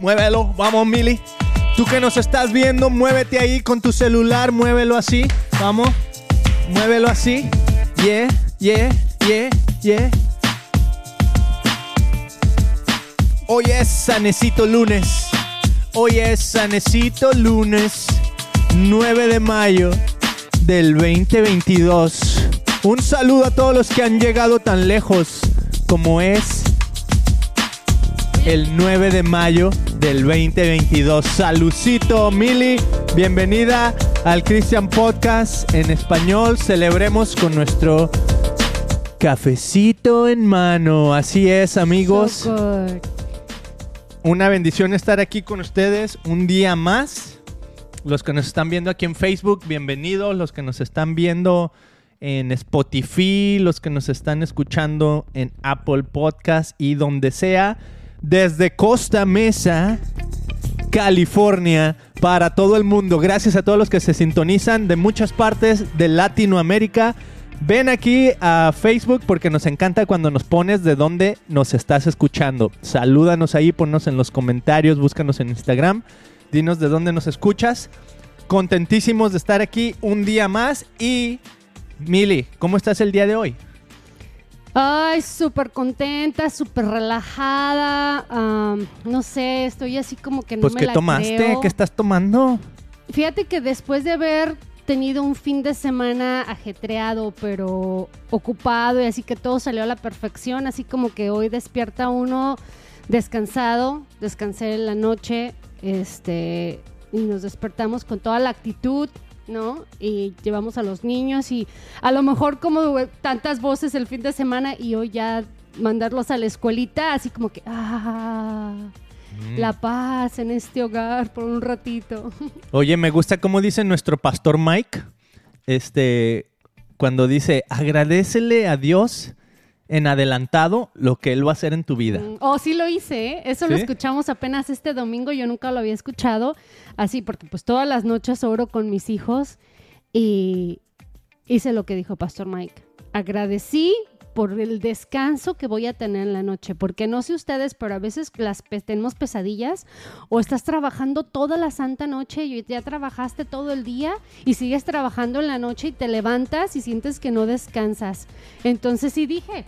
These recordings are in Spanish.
muévelo, vamos Mili. Tú que nos estás viendo, muévete ahí con tu celular, muévelo así, vamos, muévelo así. Yeah, yeah, yeah, yeah. Hoy es Sanecito lunes. Hoy es Sanecito lunes 9 de mayo del 2022. Un saludo a todos los que han llegado tan lejos como es el 9 de mayo del 2022. Salucito, Mili. Bienvenida al Christian Podcast en español. Celebremos con nuestro cafecito en mano. Así es, amigos. So. Una bendición estar aquí con ustedes un día más. Los que nos están viendo aquí en Facebook, bienvenidos. Los que nos están viendo en Spotify, los que nos están escuchando en Apple Podcast y donde sea, desde Costa Mesa, California, para todo el mundo. Gracias a todos los que se sintonizan de muchas partes de Latinoamérica. Ven aquí a Facebook porque nos encanta cuando nos pones de dónde nos estás escuchando. Salúdanos ahí, ponnos en los comentarios, búscanos en Instagram, dinos de dónde nos escuchas. Contentísimos de estar aquí un día más y Mili, ¿cómo estás el día de hoy? Ay, súper contenta, súper relajada. am, no sé, estoy así como que no Pues me ¿qué la tomaste? creo. ¿Qué estás tomando? Fíjate que después de haber tenido un fin de semana ajetreado, pero ocupado y así que todo salió a la perfección, así como que hoy despierta uno descansado, descansé en la noche, este, y nos despertamos con toda la actitud, ¿no? Y llevamos a los niños y a lo mejor como tantas voces el fin de semana y hoy ya mandarlos a la escuelita, así como que, ah, Mm. la paz en este hogar por un ratito. Oye, me gusta cómo dice nuestro pastor Mike, este, cuando dice, agradecele a Dios en adelantado lo que Él va a hacer en tu vida. Mm, Oh, sí lo hice, ¿eh? Eso lo escuchamos apenas este domingo, yo nunca lo había escuchado, así porque pues todas las noches oro con mis hijos y hice lo que dijo Pastor Mike. Agradecí por el descanso que voy a tener en la noche, porque no sé ustedes, pero a veces las pe- tenemos pesadillas o estás trabajando toda la santa noche y ya trabajaste todo el día y sigues trabajando en la noche y te levantas y sientes que no descansas. Entonces sí dije,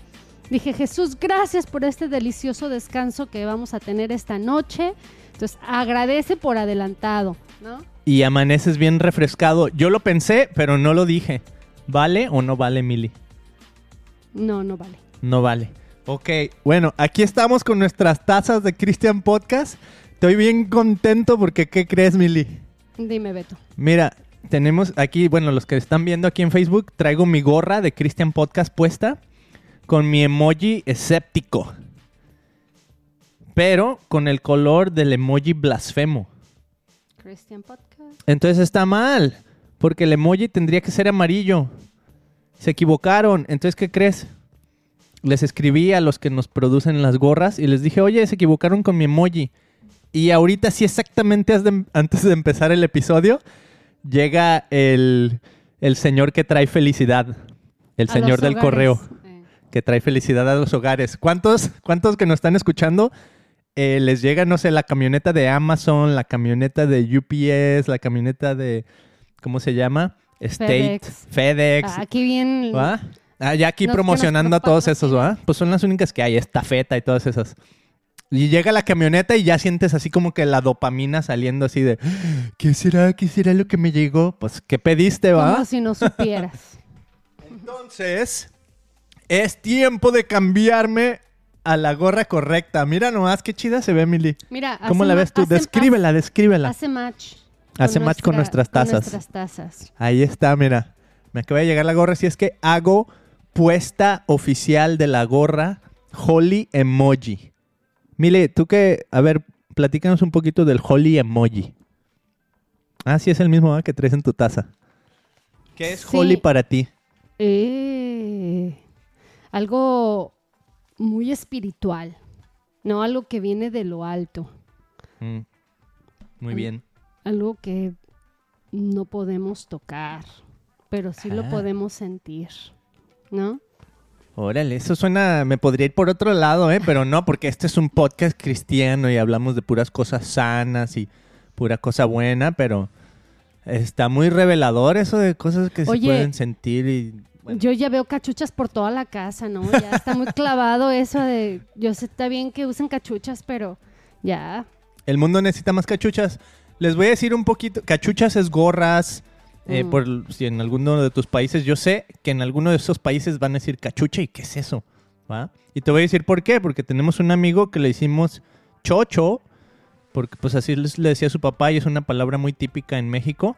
Dije, Jesús, gracias por este delicioso descanso que vamos a tener esta noche. Entonces, agradece por adelantado, ¿no? Y amaneces bien refrescado. Yo lo pensé, pero no lo dije. ¿Vale o no vale, Mili? No, no vale. No vale. Ok, bueno, aquí estamos con nuestras tazas de Christian Podcast. Estoy bien contento porque, ¿qué crees, Mili? Dime, Beto. Mira, tenemos aquí, bueno, los que están viendo aquí en Facebook, traigo mi gorra de Christian Podcast puesta con mi emoji escéptico. Pero con el color del emoji blasfemo. Christian Podcast. Entonces está mal, porque el emoji tendría que ser amarillo. Se equivocaron. Entonces, ¿qué crees? Les escribí a los que nos producen las gorras y les dije, oye, se equivocaron con mi emoji. Y ahorita sí, exactamente antes de- antes de empezar el episodio, llega el, el señor que trae felicidad. El A señor del correo que trae felicidad a los hogares. ¿Cuántos, cuántos que nos están escuchando eh, les llega, no sé, la camioneta de Amazon, la camioneta de UPS, la camioneta de, ¿cómo se llama? State, FedEx. FedEx, ah, aquí bien. ¿va? Ah, ya aquí promocionando a todos esos, ¿va? Pues son las únicas que hay, estafeta y todas esas. Y llega la camioneta y ya sientes así como que la dopamina saliendo así de, ¿qué será? ¿Qué será lo que me llegó? Pues, ¿qué pediste, va? Como si no supieras. Entonces, es tiempo de cambiarme a la gorra correcta. Mira nomás qué chida se ve, Mili. Mira, ¿Cómo la ves tú? hace- Descríbela, descríbela. Hace match. Hace match con nuestras tazas. Con nuestras tazas. Ahí está, mira. Me acaba de llegar la gorra. Si es que hago puesta oficial de la gorra Holy Emoji. Mili, tú que, a ver, platícanos un poquito del Holy Emoji. Ah, sí, es el mismo ¿verdad? que traes en tu taza. ¿Qué es Sí. Holy para ti? Eh, algo muy espiritual, ¿no? Algo que viene de lo alto. Mm, Muy bien. algo que no podemos tocar, pero sí lo Ah. podemos sentir, ¿no? Órale, eso suena, me podría ir por otro lado, ¿eh? Pero no, porque este es un podcast cristiano y hablamos de puras cosas sanas y pura cosa buena, pero está muy revelador eso de cosas que Oye, se pueden sentir y... bueno. Yo ya veo cachuchas por toda la casa, ¿no? Ya está muy clavado eso de. Yo sé, está bien que usen cachuchas, pero ya. El mundo necesita más cachuchas. Les voy a decir un poquito, cachuchas es gorras, eh, Mm. por si en alguno de tus países, yo sé que en alguno de esos países van a decir cachucha y qué es eso, ¿va? Y te voy a decir por qué, porque tenemos un amigo que le hicimos chocho, porque pues así le decía a su papá y es una palabra muy típica en México.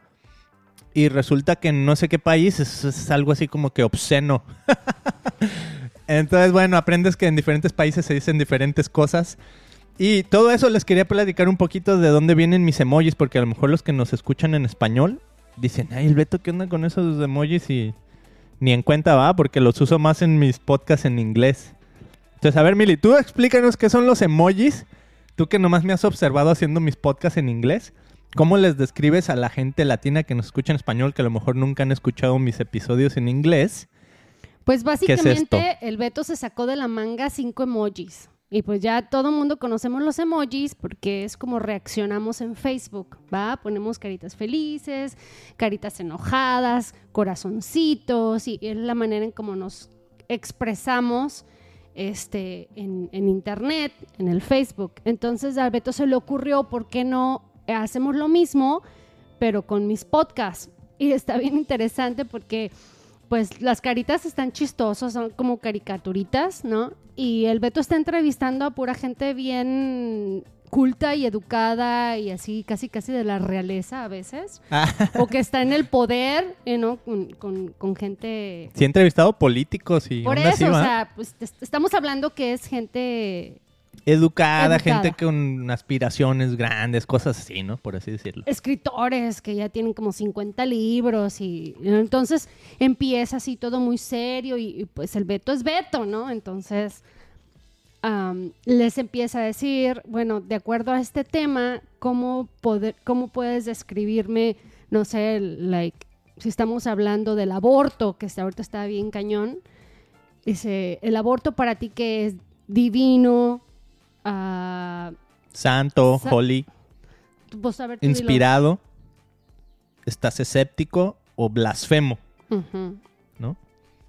Y resulta que en no sé qué país es, algo así como que obsceno. Entonces, bueno, aprendes que en diferentes países se dicen diferentes cosas. Y todo eso les quería platicar un poquito de dónde vienen mis emojis, porque a lo mejor los que nos escuchan en español dicen, ay, el Beto, ¿qué onda con esos emojis? Y ni en cuenta va, porque los uso más en mis podcasts en inglés. Entonces, a ver, Mili, tú explícanos qué son los emojis. Tú que nomás me has observado haciendo mis podcasts en inglés. ¿Cómo les describes a la gente latina que nos escucha en español, que a lo mejor nunca han escuchado mis episodios en inglés? Pues es básicamente el Beto se sacó de la manga cinco emojis. Y pues ya todo el mundo conocemos los emojis porque es como reaccionamos en Facebook, ¿va? Ponemos caritas felices, caritas enojadas, corazoncitos y es la manera en cómo nos expresamos este, en, en internet, en el Facebook. Entonces a Beto se le ocurrió, ¿por qué no hacemos lo mismo, pero con mis podcasts? Y está bien interesante porque pues las caritas están chistosas, son como caricaturitas, ¿no? Y el Beto está entrevistando a pura gente bien culta y educada y así casi casi de la realeza a veces, o que está en el poder, eh, ¿no? Con, con- con gente... Sí he entrevistado políticos y Por así, eso, o sea, pues est- estamos hablando que es gente educada, Educada. gente con aspiraciones grandes, cosas así, ¿no? Por así decirlo. escritores que ya tienen como 50 libros y entonces empieza así todo muy serio y, y, pues el Beto es Beto, ¿no? Entonces les empieza a decir, bueno, de acuerdo a este tema, ¿cómo, poder, cómo puedes describirme, no sé, like, si estamos hablando del aborto, que ahorita está bien cañón, dice, el aborto para ti que es divino, Santo, Sa- holy, pues, ver, dilo. inspirado, estás escéptico o blasfemo. ¿no?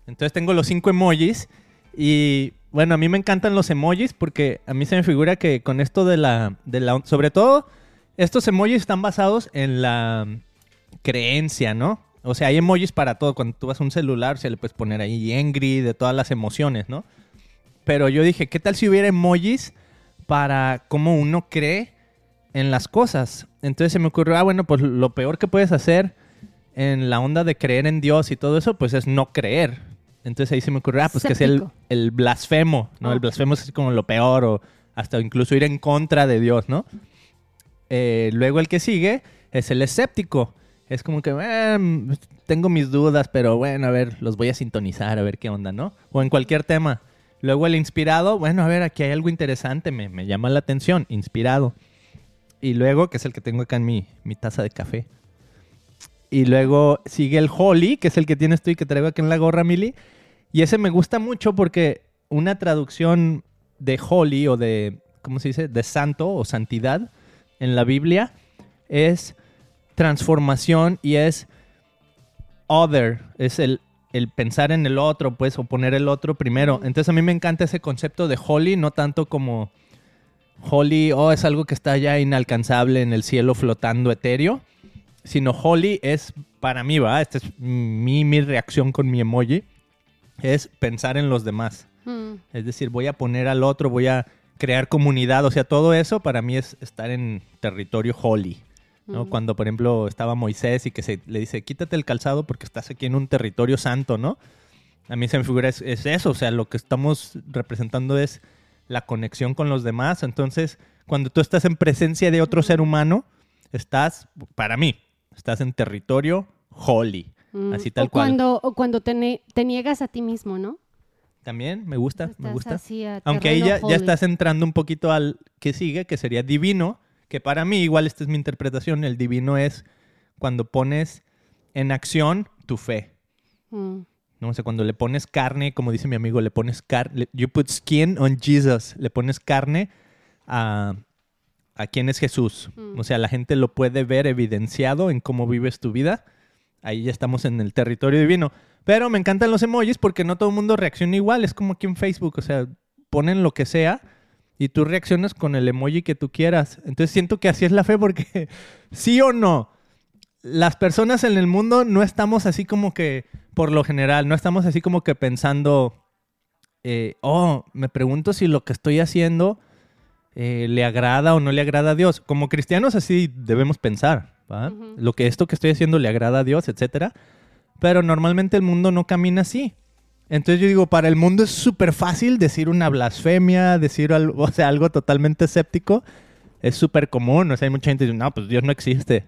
Entonces tengo los cinco emojis y bueno, a mí me encantan los emojis porque a mí se me figura que con esto de la, de la sobre todo estos emojis están basados en la creencia, ¿no? O sea, hay emojis para todo. Cuando tú vas a un celular, se le puedes poner ahí angry, de todas las emociones, ¿no? Pero yo dije, ¿qué tal si hubiera emojis para cómo uno cree en las cosas? Entonces se me ocurrió, ah, bueno, pues lo peor que puedes hacer en la onda de creer en Dios y todo eso, pues es no creer. Entonces ahí se me ocurrió, ah, pues que es el, blasfemo, ¿no? El blasfemo es como lo peor o hasta incluso ir en contra de Dios, ¿no? Eh, luego el que sigue es el escéptico. Es como que, "Eh, tengo mis dudas, pero bueno, a ver, los voy a sintonizar, a ver qué onda, ¿no? O en cualquier tema. Luego el inspirado, bueno, a ver, aquí hay algo interesante, me, llama la atención, inspirado. Y luego, que es el que tengo acá en mi, mi taza de café. Y luego sigue el Holy, que es el que tienes tú y que traigo aquí en la gorra, Mili. Y ese me gusta mucho porque una traducción de Holy o de, ¿cómo se dice? De santo o santidad en la Biblia es transformación y es other, es el, el pensar en el otro, pues, o poner el otro primero. Entonces a mí me encanta ese concepto de holy, no tanto como holy, oh, es algo que está ya inalcanzable en el cielo flotando etéreo, sino holy es para mí, ¿va? Esta es mi, mi reacción con mi emoji, es pensar en los demás. Mm. Es decir, voy a poner al otro, voy a crear comunidad. O sea, todo eso para mí es estar en territorio holy. ¿No? Cuando, por ejemplo, estaba Moisés y que se le dice, quítate el calzado porque estás aquí en un territorio santo, ¿no? A mí se me figura es, es eso. O sea, lo que estamos representando es la conexión con los demás. Entonces, cuando tú estás en presencia de otro ser humano, estás, para mí, estás en territorio holy. Mm. Así tal o cual. Cuando, o cuando te, ne- te niegas a ti mismo, ¿no? También me gusta, me Estás gusta. así a Aunque ahí ya, ya estás entrando un poquito al que sigue, que sería divino, que para mí, igual esta es mi interpretación, el divino es cuando pones en acción tu fe, Mm. No o sea, cuando le pones carne, como dice mi amigo, le pones carne, you put skin on Jesus, le pones carne a, a quién es Jesús. Mm. O sea, la gente lo puede ver evidenciado en cómo vives tu vida. Ahí ya estamos en el territorio divino. Pero me encantan los emojis porque no todo el mundo reacciona igual. Es como aquí en Facebook. O sea, ponen lo que sea y tú reaccionas con el emoji que tú quieras. Entonces siento que así es la fe porque sí o no, las personas en el mundo no estamos así como que, por lo general, no estamos así como que pensando, eh, oh, me pregunto si lo que estoy haciendo eh, le agrada o no le agrada a Dios. Como cristianos así debemos pensar. Lo que esto que estoy haciendo le agrada a Dios, etcétera. Pero normalmente el mundo no camina así. Entonces yo digo, para el mundo es súper fácil decir una blasfemia, decir algo, o sea, algo totalmente escéptico. Es súper común. O sea, hay mucha gente que dice, no, pues Dios no existe.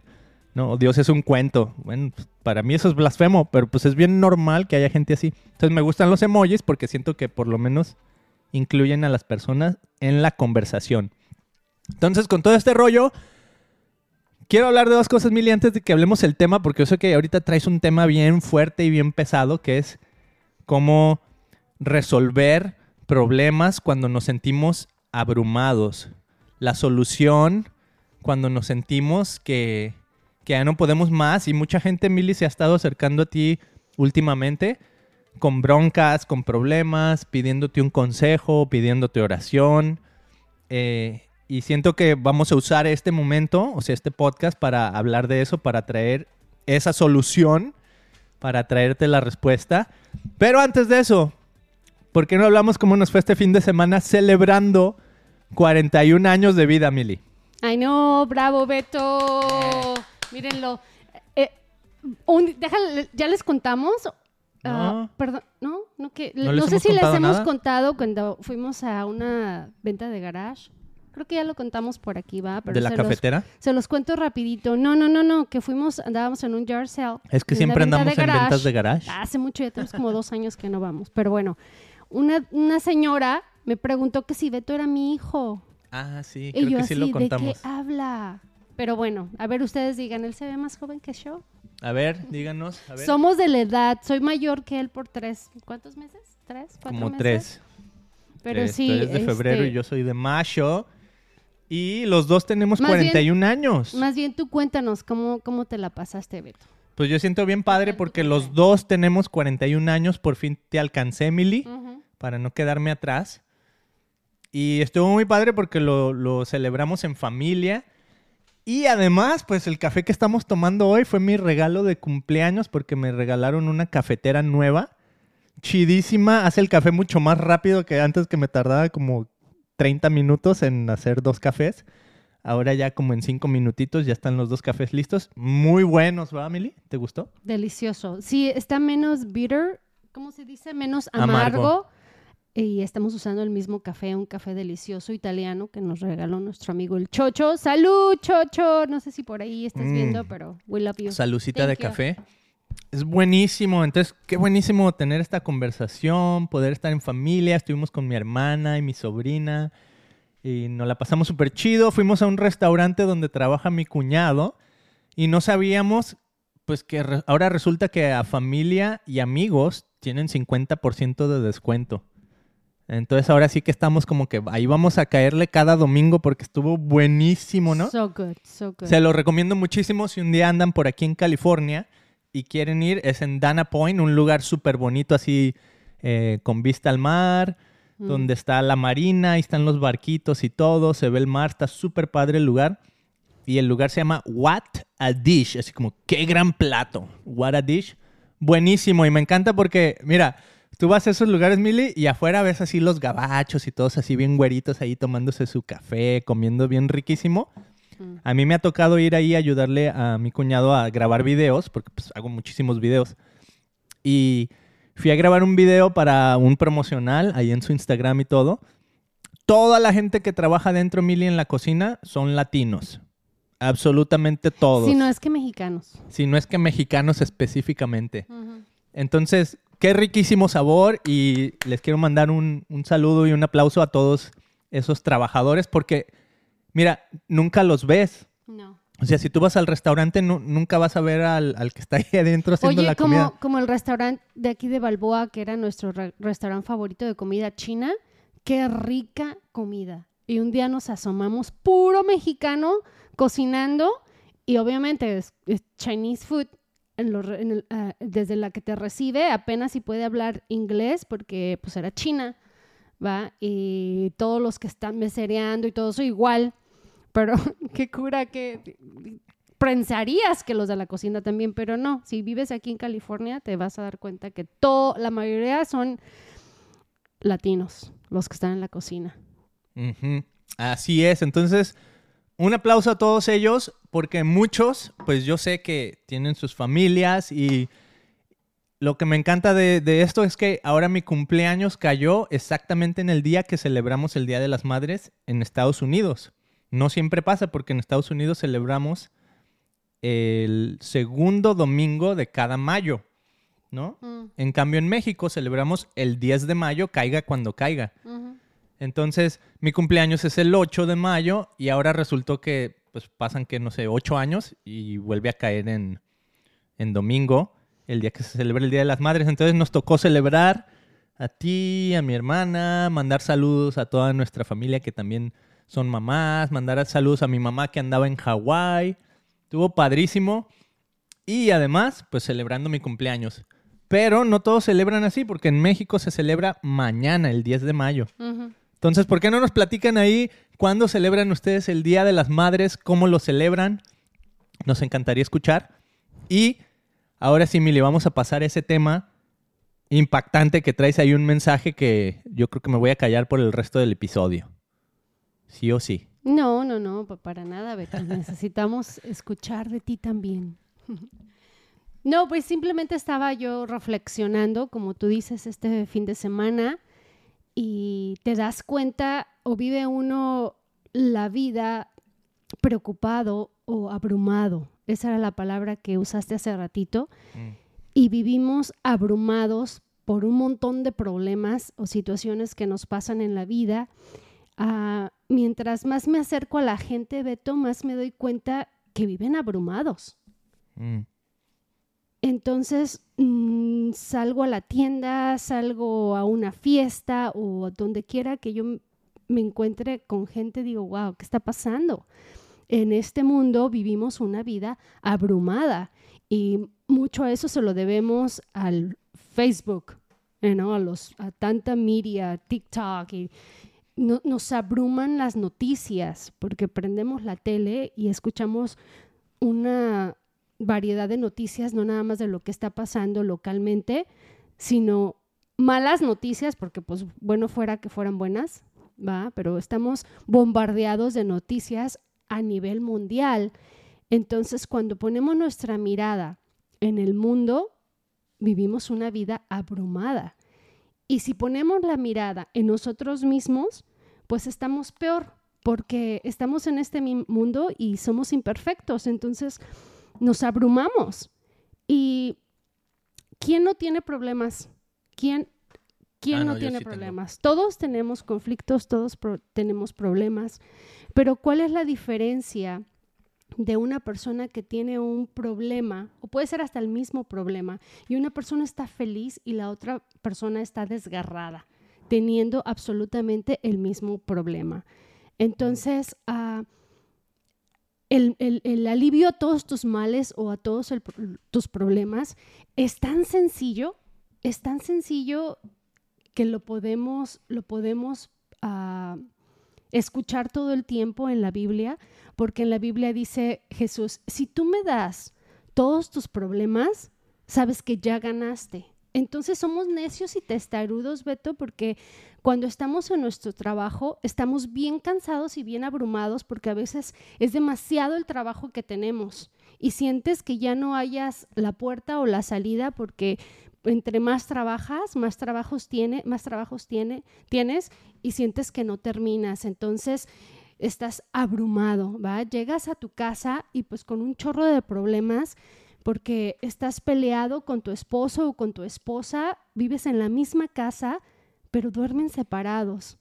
No, Dios es un cuento. Bueno, pues, para mí eso es blasfemo, pero pues es bien normal que haya gente así. Entonces me gustan los emojis porque siento que por lo menos incluyen a las personas en la conversación. Entonces, con todo este rollo, quiero hablar de dos cosas, Mili, antes de que hablemos el tema, porque yo sé que ahorita traes un tema bien fuerte y bien pesado, que es cómo resolver problemas cuando nos sentimos abrumados. La solución cuando nos sentimos que, que ya no podemos más y mucha gente, Mili, se ha estado acercando a ti últimamente con broncas, con problemas, pidiéndote un consejo, pidiéndote oración. Eh, y siento que vamos a usar este momento, o sea, este podcast para hablar de eso, para traer esa solución, para traerte la respuesta. Pero antes de eso, ¿por qué no hablamos cómo nos fue este fin de semana celebrando 41 años de vida, Mili? Ay, no, bravo, Beto. Mírenlo. Eh, un- déjale, ¿Ya les contamos? Ah, No. perdón, no, no, que, ¿No sé si les hemos nada? contado cuando fuimos a una venta de garage. Creo que ya lo contamos por aquí, va. Pero ¿De la se los- cafetera? se los cuento rapidito. No, no, no, no, que fuimos, andábamos en un yard sale. Es que siempre andamos de en garage. ventas de garage. Hace mucho, ya tenemos como dos años que no vamos. Pero bueno, una, una señora me preguntó que si Beto era mi hijo. Ah, sí, y creo yo que así, sí lo ¿de contamos. qué habla? Pero bueno, a ver, ustedes digan, ¿él se ve más joven que yo? A ver, díganos. A ver. Somos de la edad, soy mayor que él por tres, ¿cuántos meses? ¿Tres? ¿Cuatro Como meses? tres. Pero Tres. sí. Tú eres de febrero este, y yo soy de mayo. Y los dos tenemos Más bien- 41 años. Más bien tú cuéntanos cómo, cómo te la pasaste, Beto. Pues yo siento bien padre porque los dos tenemos 41 años. Por fin te alcancé, Emily, Ujú. para no quedarme atrás. Y estuvo muy padre porque lo, lo celebramos en familia. Y además, pues el café que estamos tomando hoy fue mi regalo de cumpleaños porque me regalaron una cafetera nueva. Chidísima. Hace el café mucho más rápido que antes que me tardaba como 30 minutos en hacer dos cafés. Ahora ya como en 5 minutitos ya están los dos cafés listos. Muy buenos, ¿verdad, Emily? ¿Te gustó? Delicioso. Sí, está menos bitter, ¿cómo se dice? Menos Amargo. amargo. Y estamos usando el mismo café, un café delicioso italiano que nos regaló nuestro amigo el Chocho. ¡Salud, Chocho! No sé si por ahí estás Mm. viendo, pero we love you. Salucita de you. café. Es buenísimo. Entonces, qué buenísimo tener esta conversación, poder estar en familia. Estuvimos con mi hermana y mi sobrina y nos la pasamos súper chido. Fuimos a un restaurante donde trabaja mi cuñado y no sabíamos, pues que re- ahora resulta que a familia y amigos tienen 50% de descuento. Entonces ahora sí que estamos como que ahí vamos a caerle cada domingo porque estuvo buenísimo, ¿no? So good, so good. Se lo recomiendo muchísimo si un día andan por aquí en California y quieren ir. Es en Dana Point, un lugar súper bonito así eh, con vista al mar, Mm. donde está la marina, ahí están los barquitos y todo, se ve el mar, está súper padre el lugar. Y el lugar se llama What a Dish, así como qué gran plato. What a Dish. Buenísimo y me encanta porque, mira, tú vas a esos lugares, Mili, y afuera ves así los gabachos y todos así bien güeritos ahí tomándose su café, comiendo bien riquísimo. Mm. A mí me ha tocado ir ahí a ayudarle a mi cuñado a grabar videos, porque pues, hago muchísimos videos. Y fui a grabar un video para un promocional ahí en su Instagram y todo. Toda la gente que trabaja dentro, Mili, en la cocina son latinos. Absolutamente todos. Si no es que mexicanos. Si no es que mexicanos específicamente. Entonces, qué riquísimo sabor y les quiero mandar un, un saludo y un aplauso a todos esos trabajadores porque, mira, nunca los ves. No. O sea, si tú vas al restaurante, nu- nunca vas a ver al, al que está ahí adentro haciendo Oye, la como, comida. como el restaurante de aquí de Balboa, que era nuestro re- restaurante favorito de comida china, qué rica comida. Y un día nos asomamos, puro mexicano, cocinando, y obviamente es, es Chinese food, en lo re- en el, ah, desde la que te recibe, apenas si puede hablar inglés, porque pues era china, ¿va? Y todos los que están mesereando y todo eso igual, pero qué cura que pensarías que los de la cocina también, pero no. Si vives aquí en California, te vas a dar cuenta que todo, la mayoría son latinos, los que están en la cocina. Así es. Entonces, un aplauso a todos ellos, porque muchos, pues yo sé que tienen sus familias y lo que me encanta de, de esto es que ahora mi cumpleaños cayó exactamente en el día que celebramos el Día de las Madres en Estados Unidos. No siempre pasa porque en Estados Unidos celebramos el segundo domingo de cada mayo, ¿no? En cambio en México celebramos el 10 de mayo, caiga cuando caiga. Entonces, mi cumpleaños es el 8 de mayo y ahora resultó que pues pasan que no sé, 8 años y vuelve a caer en, en domingo, el día que se celebra el Día de las Madres. Entonces nos tocó celebrar a ti, a mi hermana, mandar saludos a toda nuestra familia que también son mamás, mandar saludos a mi mamá que andaba en Hawái. Estuvo padrísimo. Y además, pues celebrando mi cumpleaños. Pero no todos celebran así, porque en México se celebra mañana, el 10 de mayo. Entonces, ¿por qué no nos platican ahí cuándo celebran ustedes el Día de las Madres? ¿Cómo lo celebran? Nos encantaría escuchar. Y ahora sí, Mili, vamos a pasar a ese tema impactante que traes ahí un mensaje que yo creo que me voy a callar por el resto del episodio. Sí o sí. No, no, no, pa- para nada, Beto. Necesitamos escuchar de ti también. No, pues simplemente estaba yo reflexionando, como tú dices, este fin de semana y te das cuenta o vive uno la vida preocupado o abrumado. Esa era la palabra que usaste hace ratito. Y vivimos abrumados por un montón de problemas o situaciones que nos pasan en la vida. Ah, mientras más me acerco a la gente, Beto, más me doy cuenta que viven abrumados. Mm. Entonces mm, salgo a la tienda, salgo a una fiesta o donde quiera que yo me encuentre con gente, digo, wow, ¿qué está pasando? En este mundo vivimos una vida abrumada y mucho a eso se lo debemos al Facebook, ¿no? a, los, a tanta media, TikTok y no- nos abruman las noticias porque prendemos la tele y escuchamos una variedad de noticias, no nada más de lo que está pasando localmente, sino malas noticias, porque pues bueno fuera que fueran buenas, ¿va? Pero estamos bombardeados de noticias a nivel mundial. Entonces, cuando ponemos nuestra mirada en el mundo, vivimos una vida abrumada. Y si ponemos la mirada en nosotros mismos, pues estamos peor, porque estamos en este mundo y somos imperfectos. Entonces, nos abrumamos. ¿Y quién no tiene problemas? ¿Quién, quién Ah, no, tiene sí tengo. problemas? Todos tenemos conflictos, todos pro- tenemos problemas, pero ¿cuál es la diferencia de una persona que tiene un problema, o puede ser hasta el mismo problema, y una persona está feliz y la otra persona está desgarrada, teniendo absolutamente el mismo problema? Entonces, ah, el, el- el alivio a todos tus males o a todos tus problemas es tan sencillo, es tan sencillo que lo podemos, lo podemos ah, escuchar todo el tiempo en la Biblia, porque en la Biblia dice Jesús, si tú me das todos tus problemas, sabes que ya ganaste. Entonces somos necios y testarudos, Beto, porque cuando estamos en nuestro trabajo estamos bien cansados y bien abrumados porque a veces es demasiado el trabajo que tenemos y sientes que ya no hayas la puerta o la salida porque entre más trabajas, más trabajos tiene, más trabajos tiene, tienes y sientes que no terminas. Entonces estás abrumado, ¿va? Llegas a tu casa y pues con un chorro de problemas porque estás peleado con tu esposo o con tu esposa, vives en la misma casa, pero duermen separados.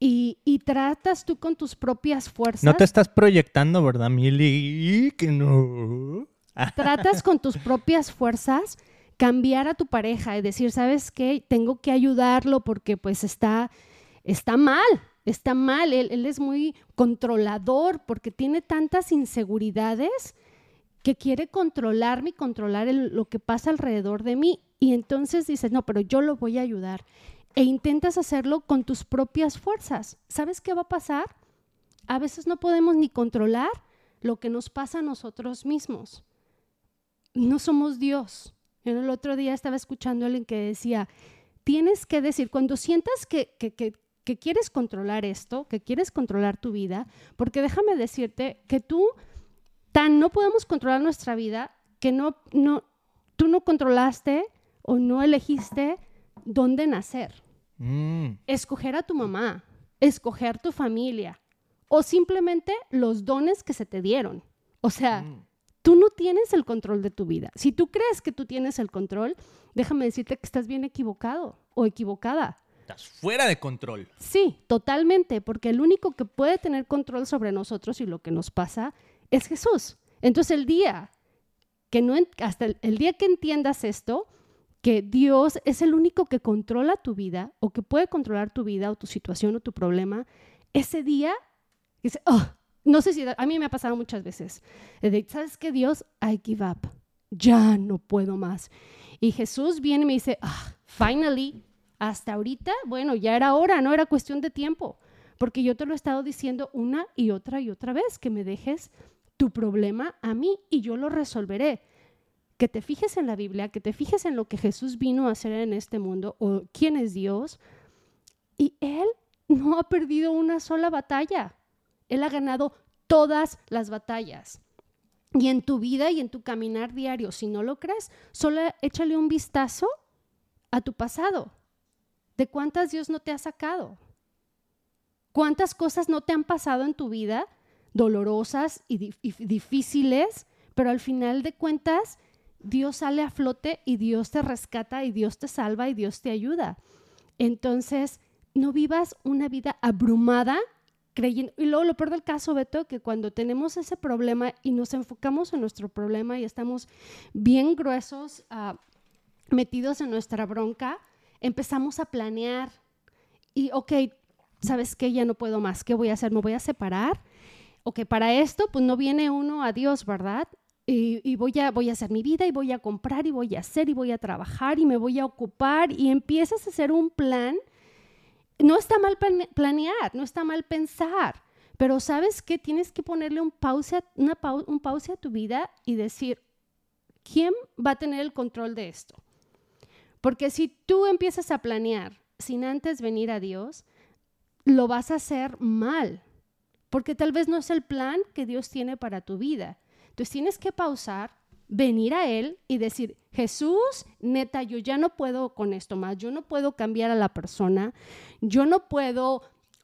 y, y tratas tú con tus propias fuerzas. No te estás proyectando, ¿verdad, Mili? Que no. tratas con tus propias fuerzas cambiar a tu pareja y decir, ¿sabes qué? Tengo que ayudarlo porque pues está, está mal, está mal. Él, es muy controlador porque tiene tantas inseguridades que quiere controlarme y controlar lo que pasa alrededor de mí. Y entonces dices, no, pero yo lo voy a ayudar. E intentas hacerlo con tus propias fuerzas. ¿Sabes qué va a pasar? A veces no podemos ni controlar lo que nos pasa a nosotros mismos. No somos Dios. Yo el otro día estaba escuchando a alguien que decía, tienes que decir, cuando sientas que, que, que, que quieres controlar esto, que quieres controlar tu vida, porque déjame decirte que tú tan no podemos controlar nuestra vida que no, no, tú no controlaste o no elegiste dónde nacer, Mm, escoger a tu mamá, escoger tu familia o simplemente los dones que se te dieron. O sea, mm. Tú no tienes el control de tu vida. Si tú crees que tú tienes el control, déjame decirte que estás bien equivocado o equivocada. Estás fuera de control. Sí, totalmente, porque el único que puede tener control sobre nosotros y lo que nos pasa es Jesús. Entonces el día que no, hasta el, el día que entiendas esto, que Dios es el único que controla tu vida o que puede controlar tu vida o tu situación o tu problema, ese día, dice, "Oh", no sé si a mí me ha pasado muchas veces, de, ¿sabes qué Dios? I give up, ya no puedo más. Y Jesús viene y me dice, ah, finally, hasta ahorita, bueno, ya era hora, no era cuestión de tiempo, porque yo te lo he estado diciendo una y otra y otra vez, que me dejes tu problema a mí y yo lo resolveré. Que te fijes en la Biblia, que te fijes en lo que Jesús vino a hacer en este mundo o quién es Dios. Y Él no ha perdido una sola batalla. Él ha ganado todas las batallas. Y en tu vida y en tu caminar diario, si no lo crees, solo échale un vistazo a tu pasado. ¿De cuántas Dios no te ha sacado? ¿Cuántas cosas no te han pasado en tu vida, dolorosas y, di- y difíciles, pero al final de cuentas Dios sale a flote y Dios te rescata y Dios te salva y Dios te ayuda? Entonces, no vivas una vida abrumada creyendo. Y luego lo peor del caso, Beto, que cuando tenemos ese problema y nos enfocamos en nuestro problema y estamos bien gruesos, ah, metidos en nuestra bronca, empezamos a planear y, ok, ¿sabes qué? Ya no puedo más. ¿Qué voy a hacer? ¿Me voy a separar? Ok, para esto, pues no viene uno a Dios, ¿verdad? Y, y voy, a, voy a hacer mi vida y voy a comprar y voy a hacer y voy a trabajar y me voy a ocupar y empiezas a hacer un plan. No está mal plane- planear, no está mal pensar, pero ¿sabes qué? Tienes que ponerle un pause, una pau- un pause a tu vida y decir, ¿quién va a tener el control de esto? Porque si tú empiezas a planear sin antes venir a Dios, lo vas a hacer mal, porque tal vez no es el plan que Dios tiene para tu vida. Entonces tienes que pausar, venir a Él y decir, Jesús, neta, yo ya no puedo con esto más, yo no puedo cambiar a la persona, yo no puedo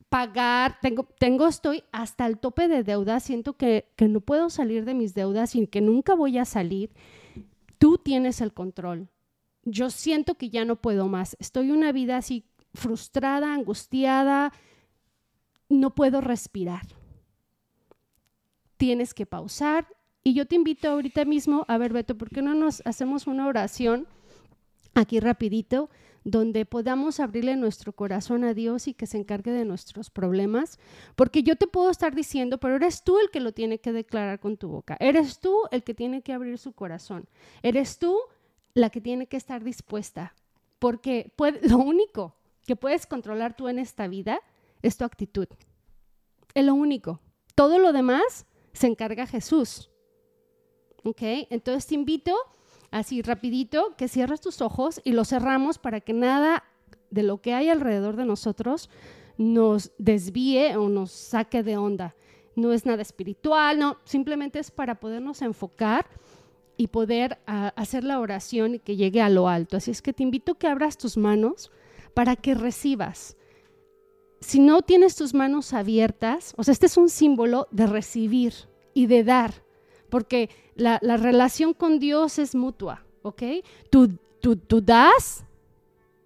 pagar, tengo, tengo, estoy hasta el tope de deuda, siento que, que no puedo salir de mis deudas y que nunca voy a salir. Tú tienes el control. Yo siento que ya no puedo más. Estoy una vida así frustrada, angustiada, no puedo respirar. Tienes que pausar. Y yo te invito ahorita mismo, a ver, Beto, ¿por qué no nos hacemos una oración aquí rapidito, donde podamos abrirle nuestro corazón a Dios y que se encargue de nuestros problemas? Porque yo te puedo estar diciendo, pero eres tú el que lo tiene que declarar con tu boca. Eres tú el que tiene que abrir su corazón. Eres tú la que tiene que estar dispuesta. Porque lo único que puedes controlar tú en esta vida es tu actitud. Es lo único. Todo lo demás se encarga Jesús. ¿Ok? Entonces te invito, así rapidito, que cierres tus ojos y los cerramos para que nada de lo que hay alrededor de nosotros nos desvíe o nos saque de onda. No es nada espiritual, no, simplemente es para podernos enfocar y poder ah, hacer la oración y que llegue a lo alto. Así es que te invito a que abras tus manos para que recibas. Si no tienes tus manos abiertas, o sea, este es un símbolo de recibir y de dar, porque la, la relación con Dios es mutua, ¿ok? Tú das,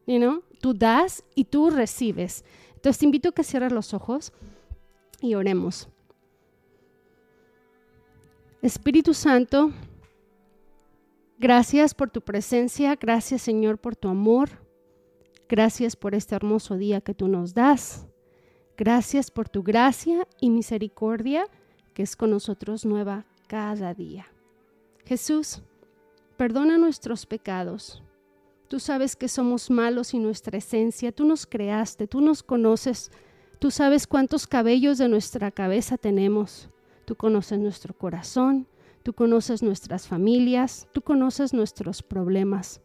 you know, tú das y tú recibes. Entonces te invito a que cierres los ojos y oremos. Espíritu Santo, gracias por tu presencia, gracias Señor por tu amor, gracias por este hermoso día que tú nos das, gracias por tu gracia y misericordia que es con nosotros nueva cada día. Jesús, perdona nuestros pecados. Tú sabes que somos malos y nuestra esencia, tú nos creaste, tú nos conoces, tú sabes cuántos cabellos de nuestra cabeza tenemos. Tú conoces nuestro corazón, tú conoces nuestras familias, tú conoces nuestros problemas.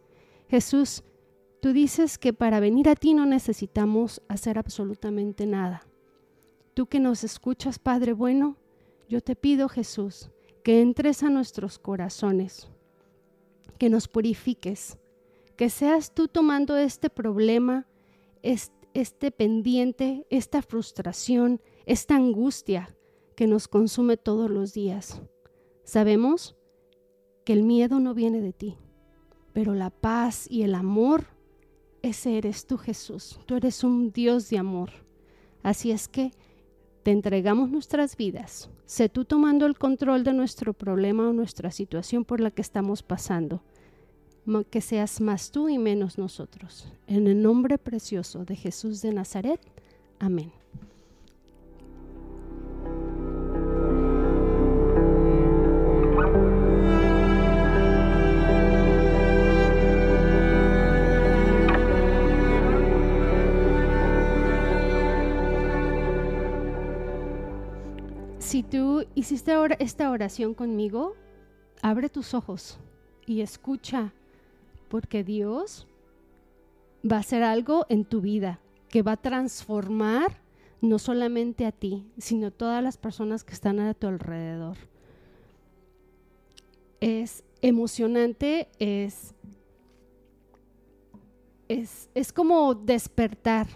Jesús, tú dices que para venir a ti no necesitamos hacer absolutamente nada. Tú que nos escuchas, Padre bueno, yo te pido, Jesús, que entres a nuestros corazones, que nos purifiques, que seas tú tomando este problema, este, pendiente, esta frustración, esta angustia, que nos consume todos los días. Sabemos que el miedo no viene de ti, pero la paz y el amor, ese eres tú Jesús. Tú eres un Dios de amor. Así es que te entregamos nuestras vidas. Sé tú tomando el control de nuestro problema o nuestra situación por la que estamos pasando. Que seas más tú y menos nosotros. En el nombre precioso de Jesús de Nazaret. Amén. Hiciste ahora esta oración conmigo, abre tus ojos y escucha, porque Dios va a hacer algo en tu vida que va a transformar no solamente a ti, sino todas las personas que están a tu alrededor. Es emocionante, es, es, es como despertar.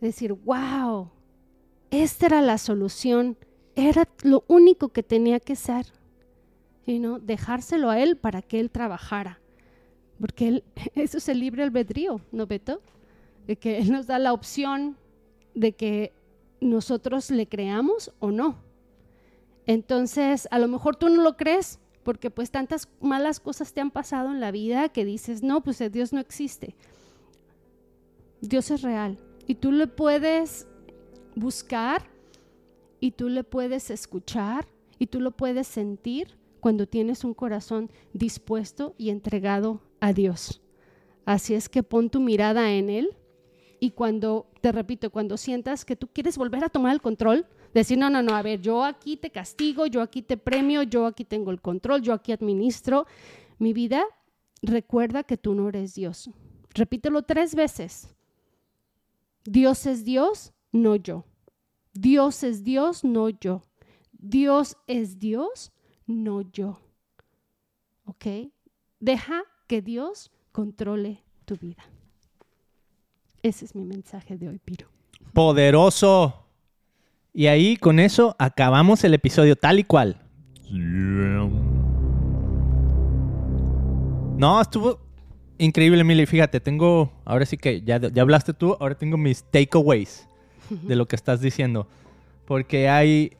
Decir, wow, esta era la solución, era lo único que tenía que ser, y no dejárselo a él para que él trabajara, porque eso es el libre albedrío, ¿no, Beto? De que él nos da la opción de que nosotros le creamos o no. Entonces, a lo mejor tú no lo crees porque pues tantas malas cosas te han pasado en la vida que dices, no, pues Dios no existe. Dios es real y tú le puedes buscar y tú le puedes escuchar y tú lo puedes sentir cuando tienes un corazón dispuesto y entregado a Dios. Así es que pon tu mirada en Él y cuando, te repito, cuando sientas que tú quieres volver a tomar el control, decir, no, no, no, a ver, yo aquí te castigo, yo aquí te premio, yo aquí tengo el control, yo aquí administro mi vida, recuerda que tú no eres Dios. Repítelo tres veces. Dios es Dios no yo. Dios es Dios, no yo. Dios es Dios, no yo. ¿Ok? Deja que Dios controle tu vida. Ese es mi mensaje de hoy, Piro. Poderoso. Y ahí con eso acabamos el episodio tal y cual. No, estuvo increíble, Emily. Fíjate, tengo, ahora sí que ya, ya hablaste tú, ahora tengo mis takeaways de lo que estás diciendo. Porque hay,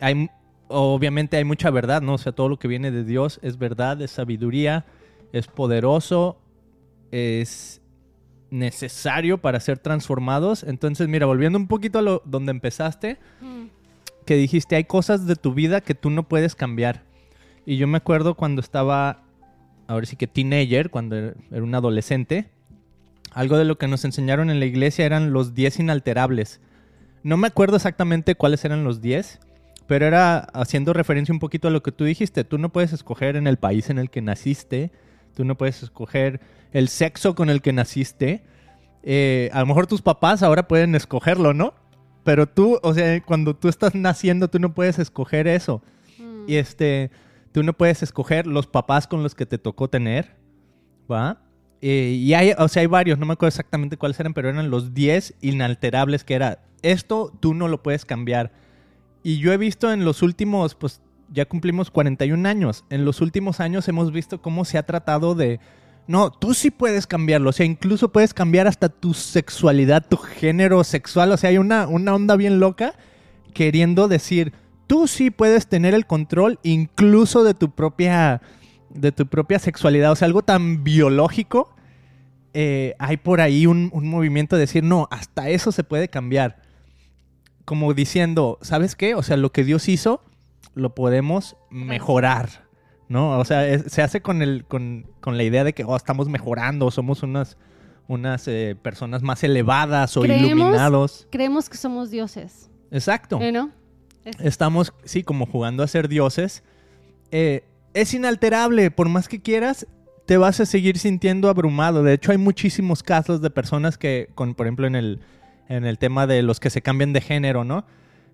hay, obviamente hay mucha verdad, ¿no? O sea, todo lo que viene de Dios es verdad, es sabiduría, es poderoso, es necesario para ser transformados. Entonces, mira, volviendo un poquito a lo donde empezaste, mm. que dijiste, hay cosas de tu vida que tú no puedes cambiar. Y yo me acuerdo cuando estaba, ahora sí que teenager, cuando era un adolescente, algo de lo que nos enseñaron en la iglesia eran los 10 inalterables. No me acuerdo exactamente cuáles eran los 10, pero era haciendo referencia un poquito a lo que tú dijiste. Tú no puedes escoger en el país en el que naciste, tú no puedes escoger el sexo con el que naciste. Eh, a lo mejor tus papás ahora pueden escogerlo, ¿no? Pero tú, o sea, cuando tú estás naciendo, tú no puedes escoger eso. Mm. Y este, tú no puedes escoger los papás con los que te tocó tener, ¿va? Eh, y hay, o sea, hay varios, no me acuerdo exactamente cuáles eran, pero eran los 10 inalterables que era, esto tú no lo puedes cambiar. Y yo he visto en los últimos, pues ya cumplimos 41 años, en los últimos años hemos visto cómo se ha tratado de No, tú sí puedes cambiarlo. O sea, incluso puedes cambiar hasta tu sexualidad, tu género sexual. O sea, hay una, una onda bien loca queriendo decir, tú sí puedes tener el control incluso de tu propia, de tu propia sexualidad. O sea, algo tan biológico. eh, hay por ahí un, un movimiento de decir, no, hasta eso se puede cambiar. Como diciendo, ¿sabes qué? O sea, lo que Dios hizo, lo podemos mejorar. ¿no? O sea, es- se hace con, el, con, con la idea de que oh, estamos mejorando, somos unas, unas eh, personas más elevadas o Creemos- iluminados. Creemos que somos dioses, Exacto. ¿eh, ¿no? Es- Estamos, sí, como jugando a ser dioses. Eh, es inalterable, por más que quieras, te vas a seguir sintiendo abrumado. De hecho, hay muchísimos casos de personas que, con, por ejemplo, en el, en el tema de los que se cambian de género, ¿no?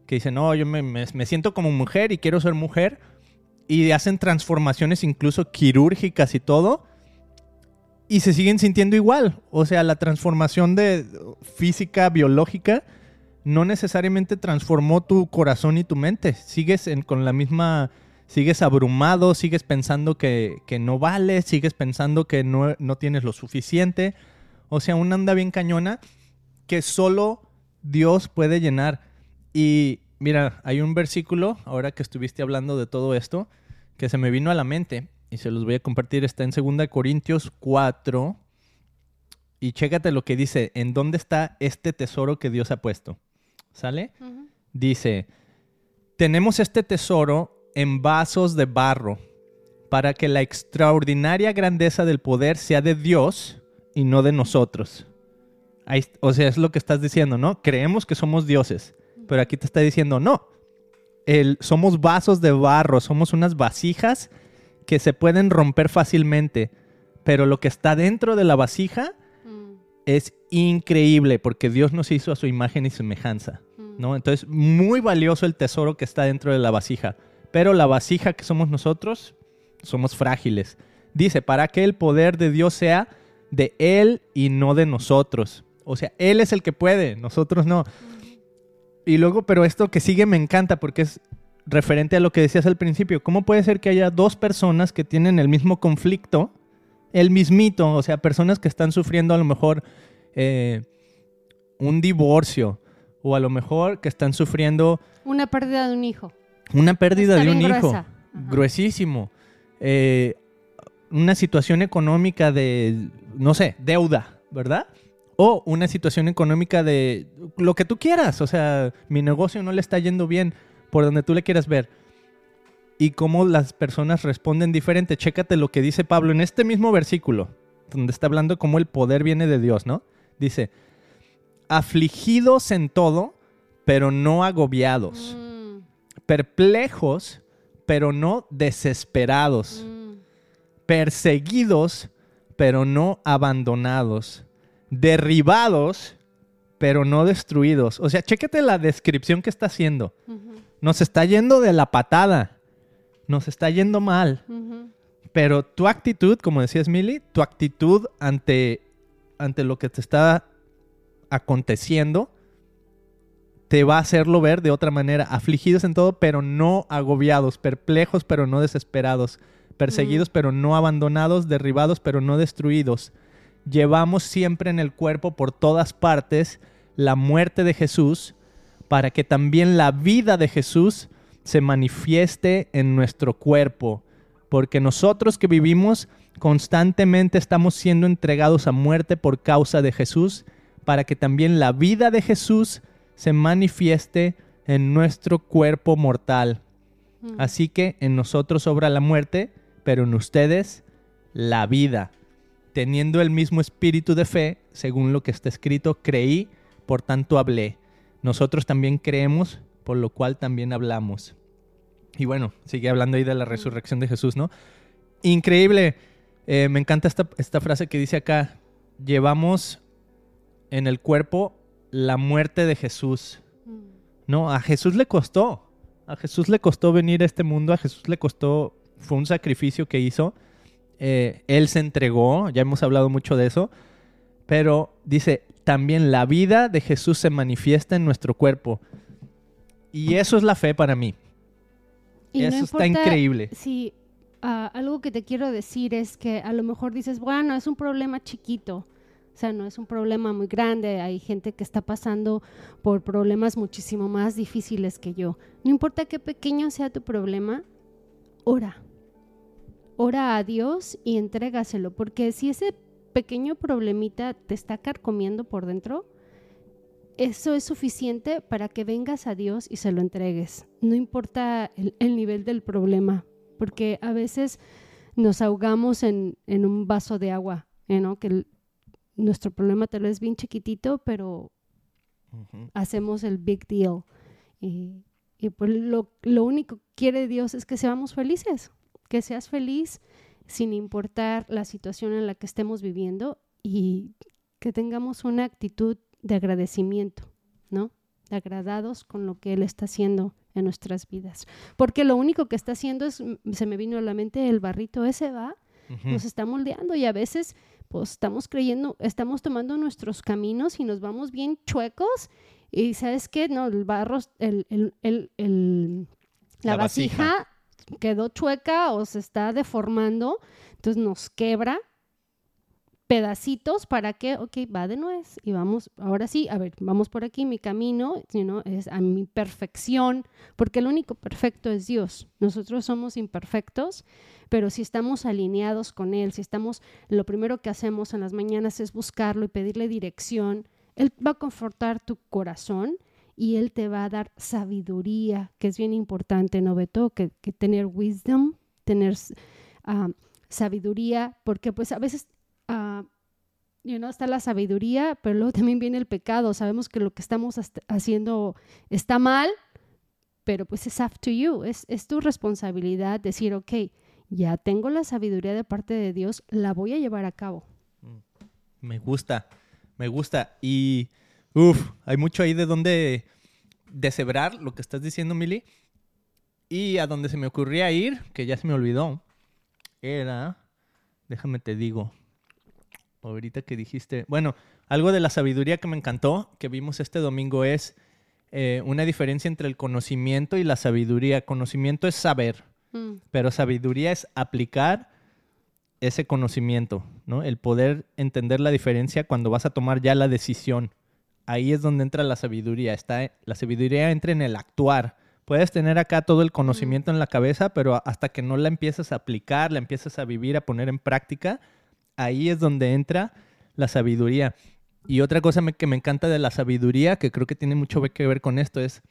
Que dicen, no, yo me, me- siento como mujer y quiero ser mujer. Y hacen transformaciones incluso quirúrgicas y todo. Y se siguen sintiendo igual. O sea, la transformación de física, biológica, no necesariamente transformó tu corazón y tu mente. Sigues con la misma... Sigues abrumado, sigues pensando que, que no vales, sigues pensando que no, no tienes lo suficiente. O sea, una anda bien cañona que solo Dios puede llenar. Y mira, hay un versículo, ahora que estuviste hablando de todo esto, que se me vino a la mente y se los voy a compartir. Está en 2 Corintios 4. Y chécate lo que dice, ¿en dónde está este tesoro que Dios ha puesto? ¿Sale? Dice, tenemos este tesoro en vasos de barro para que la extraordinaria grandeza del poder sea de Dios y no de nosotros. Ahí- o sea, es lo que estás diciendo, ¿no? Creemos que somos dioses, pero aquí te está diciendo, no, el- somos vasos de barro, somos unas vasijas que se pueden romper fácilmente, pero lo que está dentro de la vasija Mm, es increíble porque Dios nos hizo a su imagen y semejanza. mm. ¿no? Entonces, muy valioso el tesoro que está dentro de la vasija. Pero la vasija que somos nosotros, somos frágiles. Dice, para que el poder de Dios sea de Él y no de nosotros. O sea, Él es el que puede, nosotros no. Y luego, pero esto que sigue me encanta porque es referente a lo que decías al principio. ¿Cómo puede ser que haya dos personas que tienen el mismo conflicto, el mismito? O sea, personas que están sufriendo a lo mejor eh, un divorcio o a lo mejor que están sufriendo Una pérdida de un hijo. Una pérdida Está de un hijo. Gruesísimo. Eh, una situación económica de, no sé, deuda, ¿verdad? O una situación económica de lo que tú quieras. O sea, mi negocio no le está yendo bien por donde tú le quieras ver. Y cómo las personas responden diferente. Chécate lo que dice Pablo en este mismo versículo, donde está hablando cómo el poder viene de Dios, ¿no? Dice, afligidos en todo, pero no agobiados Mm, perplejos, pero no desesperados, mm. perseguidos, pero no abandonados, derribados, pero no destruidos. O sea, chéquete la descripción que está haciendo. Nos está yendo de la patada, nos está yendo mal, pero tu actitud, como decías Milly, tu actitud ante, ante lo que te está aconteciendo, te va a hacerlo ver de otra manera, afligidos en todo, pero no agobiados, perplejos, pero no desesperados, perseguidos, pero no abandonados, derribados, pero no destruidos. Llevamos siempre en el cuerpo por todas partes la muerte de Jesús, para que también la vida de Jesús se manifieste en nuestro cuerpo, porque nosotros que vivimos constantemente estamos siendo entregados a muerte por causa de Jesús, para que también la vida de Jesús se manifieste en nuestro cuerpo mortal. Mm. Así que en nosotros obra la muerte, pero en ustedes la vida. Teniendo el mismo espíritu de fe, según lo que está escrito, creí, por tanto hablé. Nosotros también creemos, por lo cual también hablamos. Y bueno, sigue hablando ahí de la resurrección de Jesús, ¿no? Increíble. Eh, me encanta esta, esta frase que dice acá, llevamos en el cuerpo la muerte de Jesús. Mm. No, a Jesús le costó. A Jesús le costó venir a este mundo, a Jesús le costó, fue un sacrificio que hizo. Eh, él se entregó, ya hemos hablado mucho de eso, pero dice, también la vida de Jesús se manifiesta en nuestro cuerpo. Y eso es la fe para mí. Y no eso está increíble. Si ah, algo que te quiero decir es que a lo mejor dices, bueno, es un problema chiquito. O sea, no es un problema muy grande. Hay gente que está pasando por problemas muchísimo más difíciles que yo. No importa qué pequeño sea tu problema, ora. Ora a Dios y entrégaselo. Porque si ese pequeño problemita te está carcomiendo por dentro, eso es suficiente para que vengas a Dios y se lo entregues. No importa el, nivel del problema, porque a veces nos ahogamos en, un vaso de agua, ¿no? que nuestro problema tal vez es bien chiquitito, pero hacemos el big deal. Y, pues lo, lo único que quiere Dios es que seamos felices, que seas feliz sin importar la situación en la que estemos viviendo y que tengamos una actitud de agradecimiento, ¿no? De agradados con lo que Él está haciendo en nuestras vidas. Porque lo único que está haciendo es, se me vino a la mente, el barrito ese va, nos está moldeando y a veces pues estamos creyendo, estamos tomando nuestros caminos y nos vamos bien chuecos y sabes qué, no, el barro, el, el, la, vasija quedó chueca o se está deformando, entonces nos quebra pedacitos para que, ok, va de nuez y vamos, ahora sí, a ver, vamos por aquí, mi camino es a mi perfección, porque el único perfecto es Dios. Nosotros somos imperfectos, pero si estamos alineados con Él, si estamos, lo primero que hacemos en las mañanas es buscarlo y pedirle dirección, Él va a confortar tu corazón y Él te va a dar sabiduría, que es bien importante, ¿no, Beto? Que, tener wisdom, tener... Ah, sabiduría, porque pues a veces you know, está la sabiduría, pero luego también viene el pecado. Sabemos que lo que estamos haciendo está mal, pero pues es up to you, es, es tu responsabilidad decir, ok, ya tengo la sabiduría de parte de Dios, la voy a llevar a cabo. Mm, me gusta, me gusta. Y, uff, hay mucho ahí de donde deshebrar lo que estás diciendo, Mili. Y a donde se me ocurría ir, que ya se me olvidó, era, déjame te digo, ahorita que dijiste, bueno, algo de la sabiduría que me encantó, que vimos este domingo, es eh, una diferencia entre el conocimiento y la sabiduría. Conocimiento es saber, mm. pero sabiduría es aplicar ese conocimiento, ¿no? El poder entender la diferencia cuando vas a tomar ya la decisión. Ahí es donde entra la sabiduría. Está, la sabiduría entra en el actuar. Puedes tener acá todo el conocimiento en la cabeza, pero hasta que no la empiezas a aplicar, la empiezas a vivir, a poner en práctica, ahí es donde entra la sabiduría. Y otra cosa que me encanta de la sabiduría, que creo que tiene mucho que ver con esto, es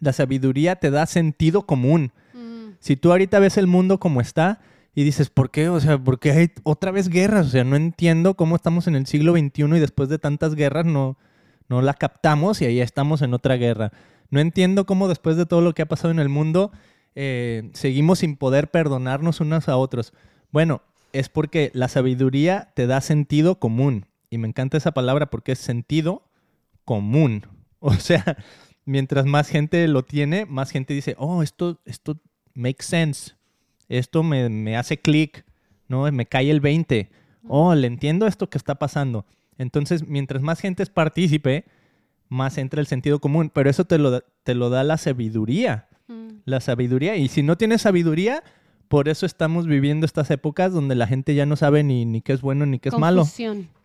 la sabiduría te da sentido común. Mm. Si tú ahorita ves el mundo como está y dices, ¿por qué? O sea, ¿por qué hay otra vez guerras? O sea, no entiendo cómo estamos en el siglo XXI y después de tantas guerras no, no la captamos y ahí estamos en otra guerra. No entiendo cómo después de todo lo que ha pasado en el mundo eh, seguimos sin poder perdonarnos unos a otros. Bueno, es porque la sabiduría te da sentido común. Y me encanta esa palabra porque es sentido común. O sea, mientras más gente lo tiene, más gente dice, oh, esto, esto makes sense. Esto me, hace clic, ¿no? Me cae el 20. Oh, le entiendo esto que está pasando. Entonces, mientras más gente es partícipe, más entra el sentido común. Pero eso te lo, te lo da la sabiduría. Mm. La sabiduría. Y si no tienes sabiduría, por eso estamos viviendo estas épocas donde la gente ya no sabe ni, ni qué es bueno ni qué es malo.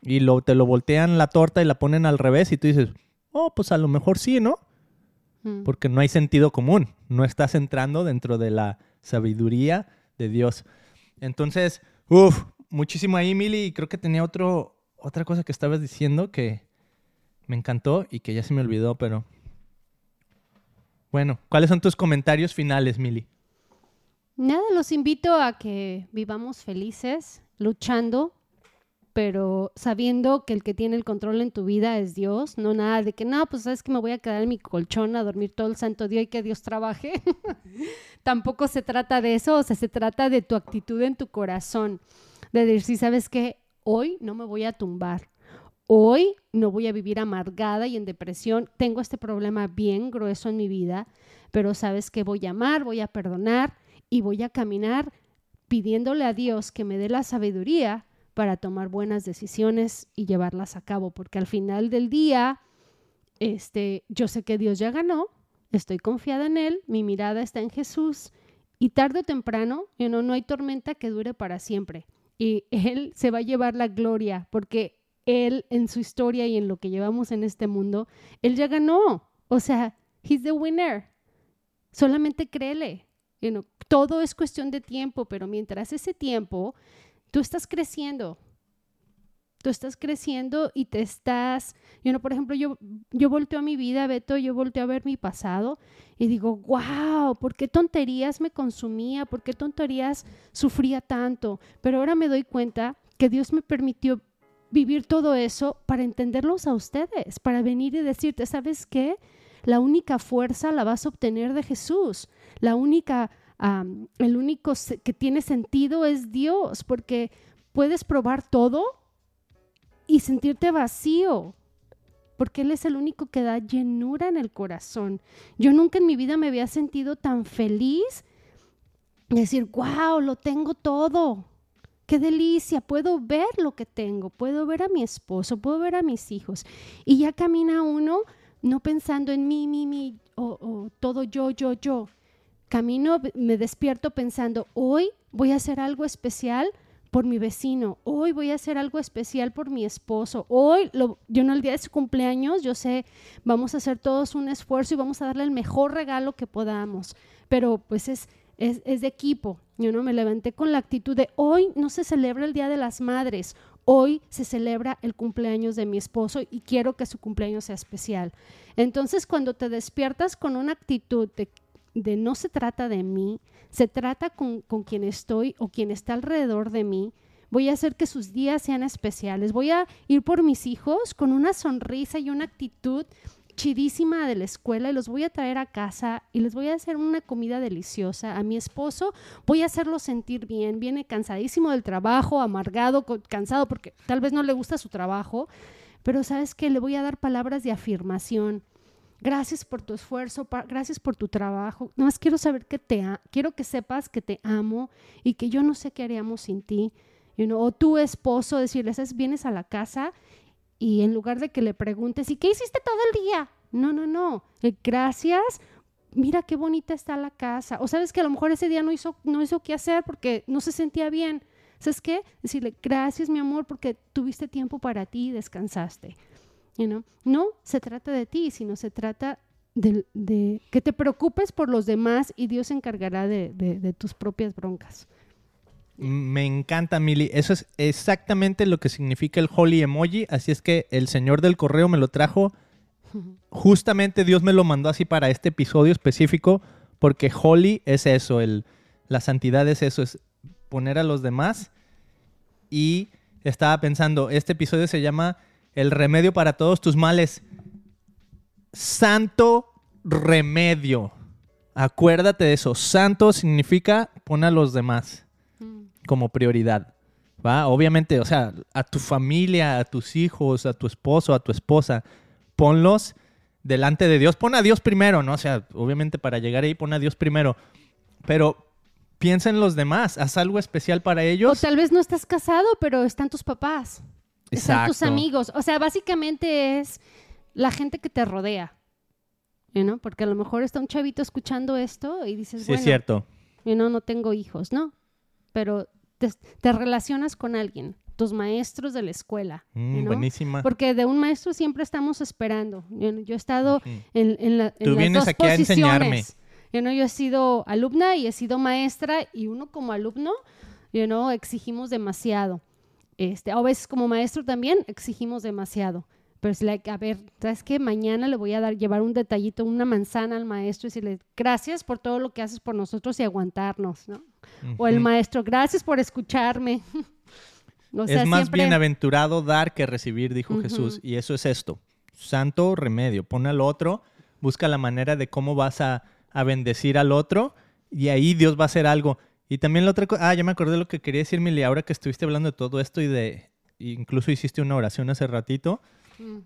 Y lo, te lo voltean la torta y la ponen al revés y tú dices, oh, pues a lo mejor sí, ¿no? Mm. Porque no hay sentido común. No estás entrando dentro de la sabiduría de Dios. Entonces, uff, muchísimo ahí, Mili. Y creo que tenía otro, otra cosa que estabas diciendo que me encantó y que ya se me olvidó, pero... Bueno, ¿cuáles son tus comentarios finales, Mili? Nada, los invito a que vivamos felices, luchando, pero sabiendo que el que tiene el control en tu vida es Dios, no nada de que, no, pues sabes que me voy a quedar en mi colchón a dormir todo el santo día y que Dios trabaje. Tampoco se trata de eso, o sea, se trata de tu actitud en tu corazón, de decir, sabes que hoy no me voy a tumbar, hoy no voy a vivir amargada y en depresión, tengo este problema bien grueso en mi vida, pero sabes que voy a amar, voy a perdonar y voy a caminar pidiéndole a Dios que me dé la sabiduría para tomar buenas decisiones y llevarlas a cabo, porque al final del día, este, yo sé que Dios ya ganó, estoy confiada en Él, mi mirada está en Jesús y tarde o temprano, you know, no hay tormenta que dure para siempre. Y Él se va a llevar la gloria porque Él en su historia y en lo que llevamos en este mundo, Él ya ganó. O sea, He's the winner. Solamente créele. You know, todo es cuestión de tiempo, pero mientras ese tiempo, tú estás creciendo, tú estás creciendo y te estás, you know, por ejemplo, yo, yo volteo a mi vida, Beto, yo volteo a ver mi pasado y digo, wow, ¿por qué tonterías me consumía? ¿Por qué tonterías sufría tanto? Pero ahora me doy cuenta que Dios me permitió vivir todo eso para entenderlos a ustedes, para venir y decirte, ¿sabes qué? La única fuerza la vas a obtener de Jesús. La única, el único que tiene sentido es Dios, porque puedes probar todo y sentirte vacío, porque Él es el único que da llenura en el corazón. Yo nunca en mi vida me había sentido tan feliz decir, wow, lo tengo todo. Qué delicia, puedo ver lo que tengo, puedo ver a mi esposo, puedo ver a mis hijos. Y ya camina uno no pensando en mí, mí, mí, o todo yo, yo, yo. Camino, me despierto pensando, hoy voy a hacer algo especial por mi vecino, hoy voy a hacer algo especial por mi esposo, hoy, lo, yo no el día de su cumpleaños, yo sé, vamos a hacer todos un esfuerzo y vamos a darle el mejor regalo que podamos, pero pues es, es, es de equipo, yo no me levanté con la actitud de hoy no se celebra el Día de las Madres, hoy se celebra el cumpleaños de mi esposo y quiero que su cumpleaños sea especial. Entonces, cuando te despiertas con una actitud de, de no se trata de mí, se trata con, con quien estoy o quien está alrededor de mí, voy a hacer que sus días sean especiales, voy a ir por mis hijos con una sonrisa y una actitud chidísima de la escuela y los voy a traer a casa y les voy a hacer una comida deliciosa. A mi esposo voy a hacerlo sentir bien, viene cansadísimo del trabajo, amargado, cansado porque tal vez no le gusta su trabajo, pero sabes que le voy a dar palabras de afirmación. Gracias por tu esfuerzo, gracias por tu trabajo. Nada más quiero saber que te quiero que sepas que te amo y que yo no sé qué haríamos sin ti. You o tu esposo decirles, vienes a la casa y en lugar de que le preguntes, ¿y qué hiciste todo el día? No, no, no. Eh, gracias. Mira qué bonita está la casa. O sabes que a lo mejor ese día no hizo, no hizo qué hacer porque no se sentía bien. ¿Sabes qué? Decirle, gracias mi amor porque tuviste tiempo para ti y descansaste. No se trata de ti, sino se trata de, que te preocupes por los demás y Dios se encargará de, de tus propias broncas. Me encanta, Mili. Eso es exactamente lo que significa el holy emoji. Así es que el señor del correo me lo trajo. Justamente Dios me lo mandó así para este episodio específico, porque holy es eso, el, la santidad es eso, es poner a los demás. Y estaba pensando, este episodio se llama El remedio para todos tus males. Santo remedio. Acuérdate de eso. Santo significa pon a los demás como prioridad. ¿va? Obviamente, o sea, a tu familia, a tus hijos, a tu esposo, a tu esposa, ponlos delante de Dios. Pon a Dios primero, ¿no? O sea, obviamente para llegar ahí, pon a Dios primero. Pero piensa en los demás, haz algo especial para ellos. O tal vez no estás casado, pero están tus papás. Están tus amigos. O sea, básicamente es la gente que te rodea. ¿no? Porque a lo mejor está un chavito escuchando esto y dices, sí, es cierto. Yo no, no tengo hijos, ¿no? pero te, relacionas con alguien, tus maestros de la escuela. Mm, buenísima. Porque de un maestro siempre estamos esperando. Yo, he estado en, en, la, Tú vienes aquí a enseñarme. Yo, yo he sido alumna y he sido maestra y uno como alumno, yo no exigimos demasiado. Este, a veces como maestro también exigimos demasiado. Pero es like, a ver, ¿sabes qué? Mañana le voy a dar, llevar un detallito, una manzana al maestro y decirle, gracias por todo lo que haces por nosotros y aguantarnos, ¿no? O el maestro, gracias por escucharme. es más bienaventurado dar que recibir, dijo Jesús. Y eso es esto. Santo remedio. Pon al otro, busca la manera de cómo vas a, a bendecir al otro y ahí Dios va a hacer algo. Y también la otra cosa, ah, ya me acordé de lo que quería decir, Mili, ahora que estuviste hablando de todo esto y de, incluso hiciste una oración hace ratito. Mm.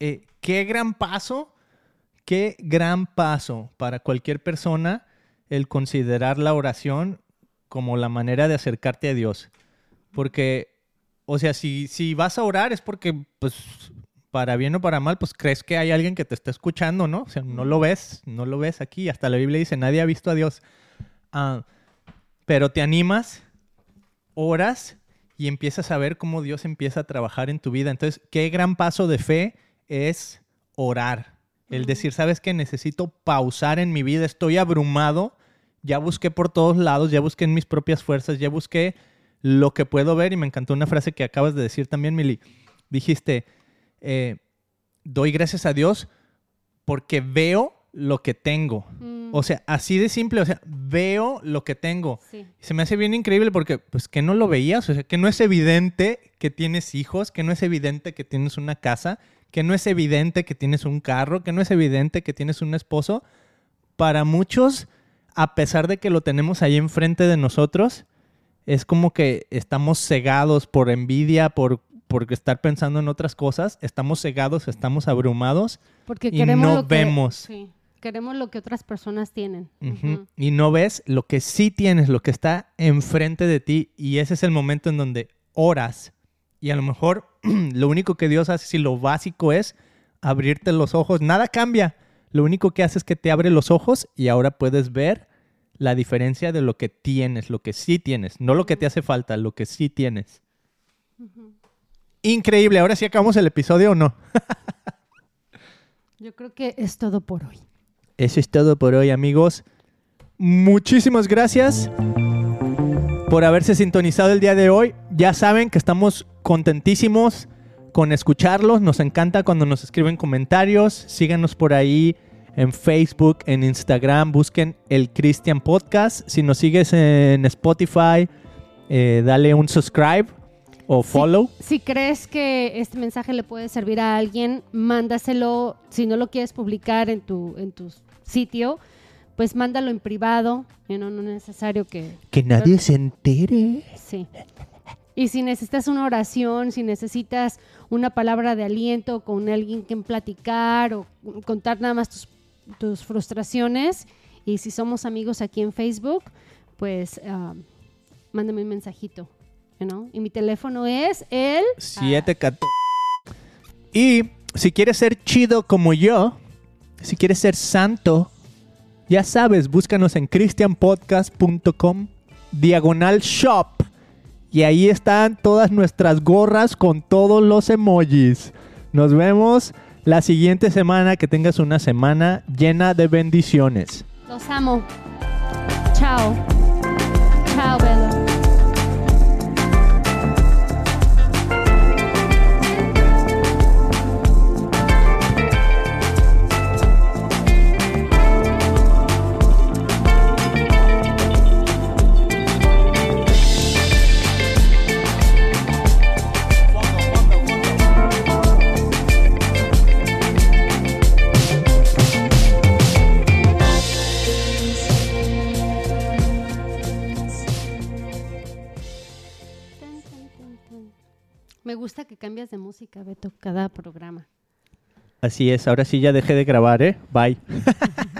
Eh, qué gran paso, qué gran paso para cualquier persona el considerar la oración como la manera de acercarte a Dios. Porque, o sea, si, si vas a orar es porque, pues, para bien o para mal, pues crees que hay alguien que te está escuchando, ¿no? O sea, no lo ves, no lo ves aquí. Hasta la Biblia dice, nadie ha visto a Dios. Ah, pero te animas, oras y empiezas a ver cómo Dios empieza a trabajar en tu vida. Entonces, qué gran paso de fe es orar. El decir, sabes que necesito pausar en mi vida, estoy abrumado, ya busqué por todos lados, ya busqué en mis propias fuerzas, ya busqué lo que puedo ver y me encantó una frase que acabas de decir también, Mili. Dijiste, eh, doy gracias a Dios porque veo lo que tengo. Mm, O sea, así de simple, o sea, veo lo que tengo. sí. Se me hace bien increíble porque, pues, que no lo veías, o sea, que no es evidente que tienes hijos, que no es evidente que tienes una casa, que no es evidente que tienes un carro, que no es evidente que tienes un esposo. Para muchos, a pesar de que lo tenemos ahí enfrente de nosotros, es como que estamos cegados por envidia, por, por estar pensando en otras cosas, estamos cegados, estamos abrumados Porque y no lo que- vemos. sí, queremos lo que otras personas tienen. Ujú. Ujú. Y no ves lo que sí tienes, lo que está enfrente de ti. Y ese es el momento en donde oras. Y a lo mejor lo único que Dios hace, si lo básico es abrirte los ojos, nada cambia. Lo único que hace es que te abre los ojos y ahora puedes ver la diferencia de lo que tienes, lo que sí tienes. No lo que te hace falta, lo que sí tienes. Increíble. Ahora sí acabamos el episodio o no. Yo creo que es todo por hoy. Eso es todo por hoy, amigos. Muchísimas gracias por haberse sintonizado el día de hoy. Ya saben que estamos contentísimos con escucharlos. Nos encanta cuando nos escriben comentarios. Síganos por ahí en Facebook, en Instagram. Busquen el Christian Podcast. Si nos sigues en Spotify, eh, dale un subscribe o follow. Si crees que este mensaje le puede servir a alguien, mándaselo. Si no lo quieres publicar en tu, en tu sitio, pues mándalo en privado. you know, no es necesario que... Que nadie se entere. Sí. Y si necesitas una oración, si necesitas una palabra de aliento con alguien que platicar o contar nada más tus, tus frustraciones, y si somos amigos aquí en Facebook, pues ah, mándame un mensajito. you know. Y mi teléfono es el... 714. Y si quieres ser chido como yo, si quieres ser santo, ya sabes, búscanos en christianpodcast.com diagonal shop. Y ahí están todas nuestras gorras con todos los emojis. Nos vemos la siguiente semana. Que tengas una semana llena de bendiciones. Los amo. Chao. Chao, Bella. Me gusta que cambias de música, Beto, cada programa. Así es, ahora sí ya dejé de grabar, ¿eh? Bye.